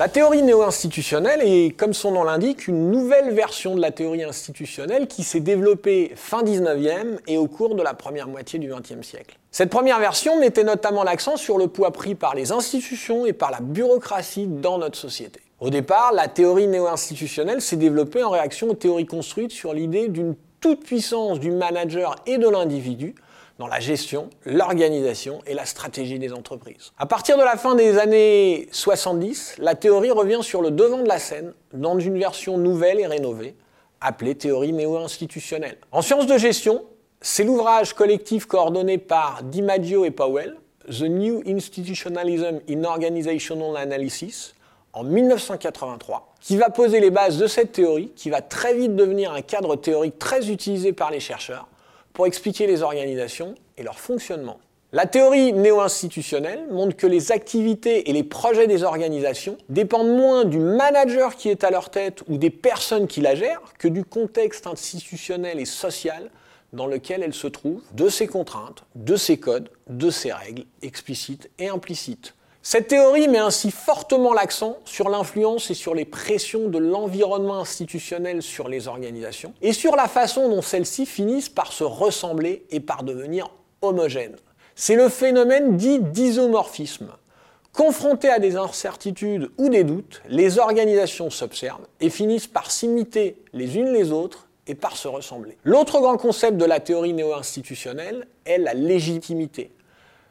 La théorie néo-institutionnelle est, comme son nom l'indique, une nouvelle version de la théorie institutionnelle qui s'est développée fin 19e et au cours de la première moitié du XXe siècle. Cette première version mettait notamment l'accent sur le poids pris par les institutions et par la bureaucratie dans notre société. Au départ, la théorie néo-institutionnelle s'est développée en réaction aux théories construites sur l'idée d'une toute-puissance du manager et de l'individu dans la gestion, l'organisation et la stratégie des entreprises. À partir de la fin des années 70, la théorie revient sur le devant de la scène dans une version nouvelle et rénovée, appelée théorie néo-institutionnelle. En sciences de gestion, c'est l'ouvrage collectif coordonné par DiMaggio et Powell, The New Institutionalism in Organizational Analysis, en 1983, qui va poser les bases de cette théorie, qui va très vite devenir un cadre théorique très utilisé par les chercheurs, pour expliquer les organisations et leur fonctionnement. La théorie néo-institutionnelle montre que les activités et les projets des organisations dépendent moins du manager qui est à leur tête ou des personnes qui la gèrent que du contexte institutionnel et social dans lequel elles se trouvent, de ses contraintes, de ses codes, de ses règles explicites et implicites. Cette théorie met ainsi fortement l'accent sur l'influence et sur les pressions de l'environnement institutionnel sur les organisations et sur la façon dont celles-ci finissent par se ressembler et par devenir homogènes. C'est le phénomène dit d'isomorphisme. Confrontées à des incertitudes ou des doutes, les organisations s'observent et finissent par s'imiter les unes les autres et par se ressembler. L'autre grand concept de la théorie néo-institutionnelle est la légitimité.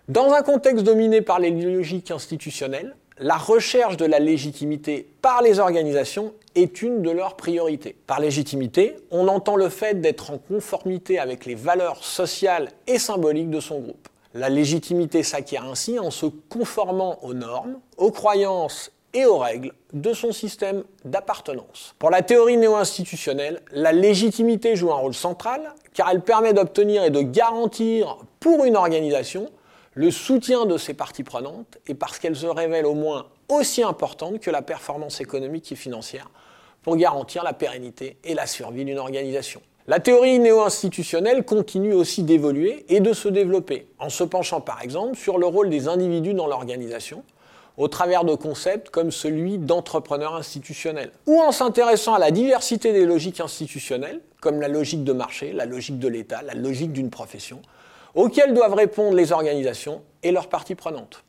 Dans un contexte dominé par les logiques institutionnelles, la recherche de la légitimité par les organisations est une de leurs priorités. Par légitimité, on entend le fait d'être en conformité avec les valeurs sociales et symboliques de son groupe. La légitimité s'acquiert ainsi en se conformant aux normes, aux croyances et aux règles de son système d'appartenance. Pour la théorie néo-institutionnelle, la légitimité joue un rôle central car elle permet d'obtenir et de garantir pour une organisation le soutien de ces parties prenantes et parce qu'elles se révèlent au moins aussi importantes que la performance économique et financière pour garantir la pérennité et la survie d'une organisation. La théorie néo-institutionnelle continue aussi d'évoluer et de se développer, en se penchant par exemple sur le rôle des individus dans l'organisation, au travers de concepts comme celui d'entrepreneur institutionnel, ou en s'intéressant à la diversité des logiques institutionnelles, comme la logique de marché, la logique de l'État, la logique d'une profession, auxquelles doivent répondre les organisations et leurs parties prenantes.